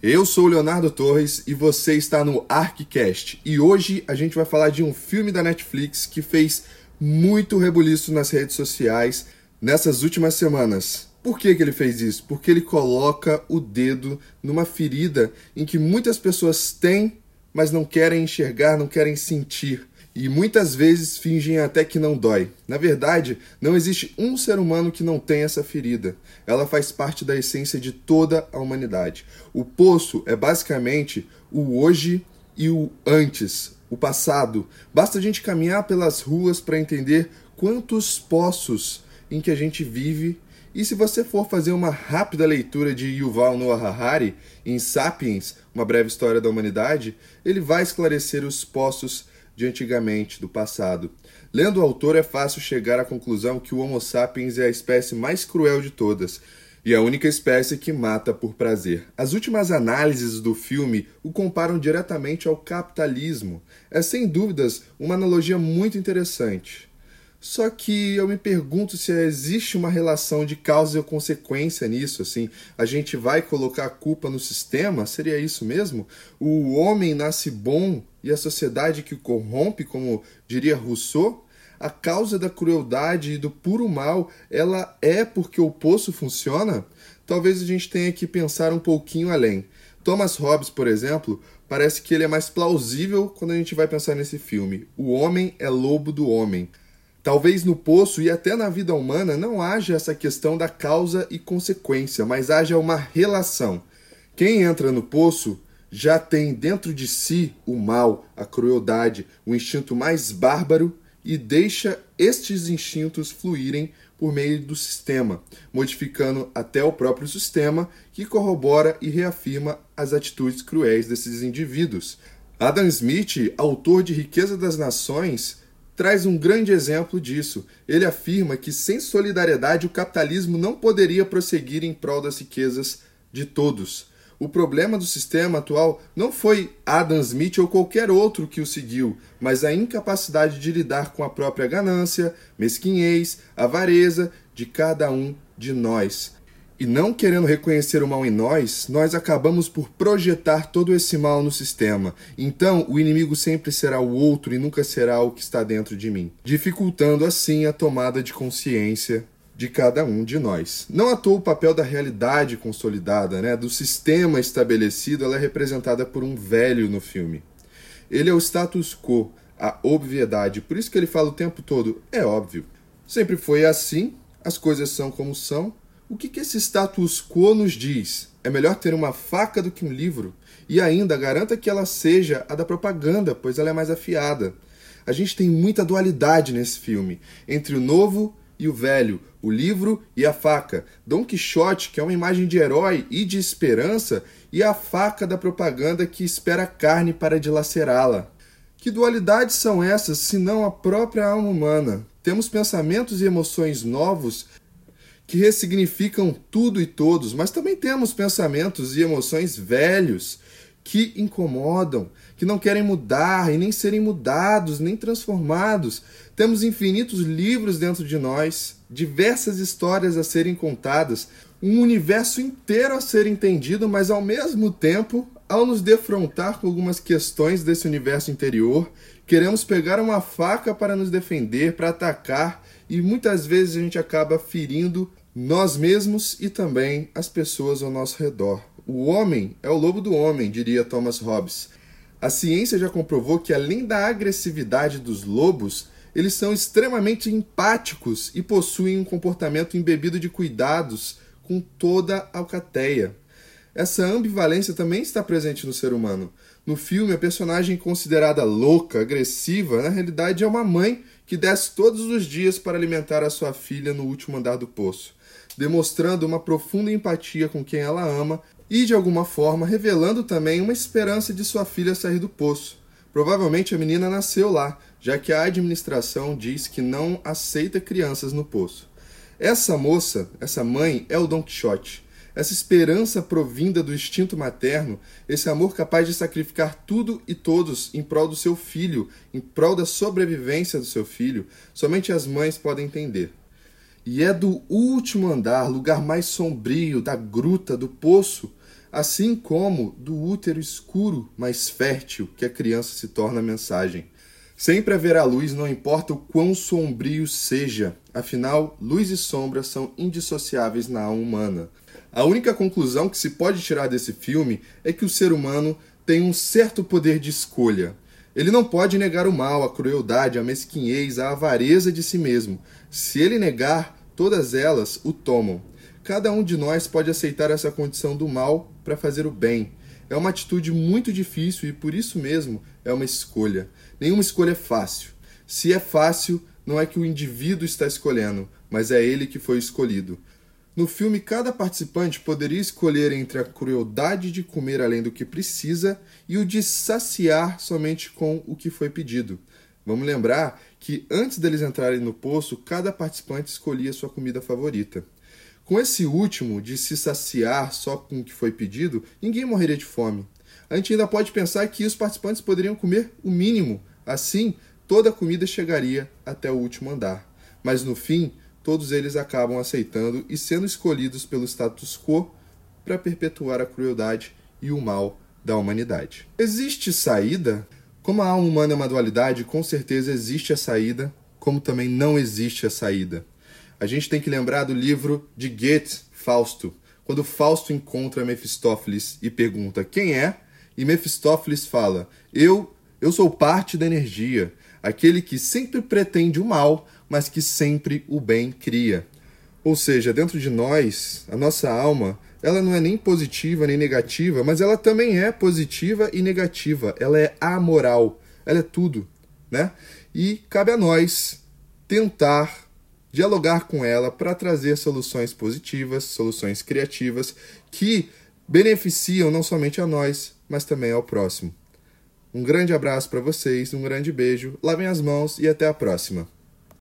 Eu sou o Leonardo Torres e você está no ArcCast. E hoje a gente vai falar de um filme da Netflix que fez muito rebuliço nas redes sociais nessas últimas semanas. Por que, que ele fez isso? Porque ele coloca o dedo numa ferida em que muitas pessoas têm, mas não querem enxergar, não querem sentir e muitas vezes fingem até que não dói. Na verdade, não existe um ser humano que não tenha essa ferida. Ela faz parte da essência de toda a humanidade. O poço é basicamente o hoje e o antes, o passado. Basta a gente caminhar pelas ruas para entender quantos poços em que a gente vive. E se você for fazer uma rápida leitura de Yuval Noah Harari em Sapiens, uma breve história da humanidade, ele vai esclarecer os poços de antigamente, do passado. Lendo o autor, é fácil chegar à conclusão que o Homo sapiens é a espécie mais cruel de todas e a única espécie que mata por prazer. As últimas análises do filme o comparam diretamente ao capitalismo. É sem dúvidas uma analogia muito interessante. Só que eu me pergunto se existe uma relação de causa e consequência nisso, assim, a gente vai colocar a culpa no sistema? Seria isso mesmo? O homem nasce bom e a sociedade que o corrompe, como diria Rousseau? A causa da crueldade e do puro mal, ela é porque o poço funciona? Talvez a gente tenha que pensar um pouquinho além. Thomas Hobbes, por exemplo, parece que ele é mais plausível quando a gente vai pensar nesse filme. O homem é lobo do homem. Talvez no poço e até na vida humana não haja essa questão da causa e consequência, mas haja uma relação. Quem entra no poço já tem dentro de si o mal, a crueldade, o instinto mais bárbaro e deixa estes instintos fluírem por meio do sistema, modificando até o próprio sistema que corrobora e reafirma as atitudes cruéis desses indivíduos. Adam Smith, autor de Riqueza das Nações, traz um grande exemplo disso. Ele afirma que sem solidariedade o capitalismo não poderia prosseguir em prol das riquezas de todos. O problema do sistema atual não foi Adam Smith ou qualquer outro que o seguiu, mas a incapacidade de lidar com a própria ganância, mesquinhez, avareza de cada um de nós. E não querendo reconhecer o mal em nós, nós acabamos por projetar todo esse mal no sistema. Então, o inimigo sempre será o outro e nunca será o que está dentro de mim, dificultando assim a tomada de consciência de cada um de nós. Não à o papel da realidade consolidada, né, do sistema estabelecido, ela é representada por um velho no filme. Ele é o status quo, a obviedade, por isso que ele fala o tempo todo, é óbvio. Sempre foi assim, as coisas são como são, o que, que esse status quo nos diz? É melhor ter uma faca do que um livro? E ainda, garanta que ela seja a da propaganda, pois ela é mais afiada. A gente tem muita dualidade nesse filme, entre o novo e o velho, o livro e a faca. Dom Quixote, que é uma imagem de herói e de esperança, e a faca da propaganda que espera carne para dilacerá-la. Que dualidades são essas, se não a própria alma humana? Temos pensamentos e emoções novos que ressignificam tudo e todos, mas também temos pensamentos e emoções velhos que incomodam, que não querem mudar e nem serem mudados, nem transformados. Temos infinitos livros dentro de nós, diversas histórias a serem contadas, um universo inteiro a ser entendido, mas ao mesmo tempo, ao nos defrontar com algumas questões desse universo interior, queremos pegar uma faca para nos defender, para atacar, e muitas vezes a gente acaba ferindo nós mesmos e também as pessoas ao nosso redor. O homem é o lobo do homem, diria Thomas Hobbes. A ciência já comprovou que, além da agressividade dos lobos, eles são extremamente empáticos e possuem um comportamento embebido de cuidados com toda a alcateia. Essa ambivalência também está presente no ser humano. No filme, a personagem considerada louca, agressiva, na realidade é uma mãe que desce todos os dias para alimentar a sua filha no último andar do poço demonstrando uma profunda empatia com quem ela ama e, de alguma forma, revelando também uma esperança de sua filha sair do poço. Provavelmente a menina nasceu lá, já que a administração diz que não aceita crianças no poço. Essa moça, essa mãe, é o Don Quixote. Essa esperança provinda do instinto materno, esse amor capaz de sacrificar tudo e todos em prol do seu filho, em prol da sobrevivência do seu filho, somente as mães podem entender. E é do último andar, lugar mais sombrio, da gruta, do poço, assim como do útero escuro, mas fértil, que a criança se torna a mensagem. Sempre haverá luz, não importa o quão sombrio seja. Afinal, luz e sombra são indissociáveis na alma humana. A única conclusão que se pode tirar desse filme é que o ser humano tem um certo poder de escolha. Ele não pode negar o mal, a crueldade, a mesquinhez, a avareza de si mesmo. Se ele negar, todas elas o tomam. Cada um de nós pode aceitar essa condição do mal para fazer o bem. É uma atitude muito difícil e por isso mesmo é uma escolha. Nenhuma escolha é fácil. Se é fácil, não é que o indivíduo está escolhendo, mas é ele que foi escolhido. No filme, cada participante poderia escolher entre a crueldade de comer além do que precisa e o de saciar somente com o que foi pedido. Vamos lembrar que antes deles entrarem no poço, cada participante escolhia sua comida favorita. Com esse último, de se saciar só com o que foi pedido, ninguém morreria de fome. A gente ainda pode pensar que os participantes poderiam comer o mínimo, assim toda a comida chegaria até o último andar. Mas no fim, todos eles acabam aceitando e sendo escolhidos pelo status quo para perpetuar a crueldade e o mal da humanidade. Existe saída? Como a alma humana é uma dualidade, com certeza existe a saída, como também não existe a saída a gente tem que lembrar do livro de Goethe, Fausto, quando Fausto encontra Mefistófeles e pergunta quem é, e Mefistófeles fala: Eu, eu sou parte da energia, aquele que sempre pretende o mal, mas que sempre o bem cria. Ou seja, dentro de nós, a nossa alma, ela não é nem positiva nem negativa, mas ela também é positiva e negativa. Ela é amoral, ela é tudo, né? E cabe a nós tentar dialogar com ela para trazer soluções positivas, soluções criativas que beneficiam não somente a nós, mas também ao próximo. Um grande abraço para vocês, um grande beijo, lavem as mãos e até a próxima.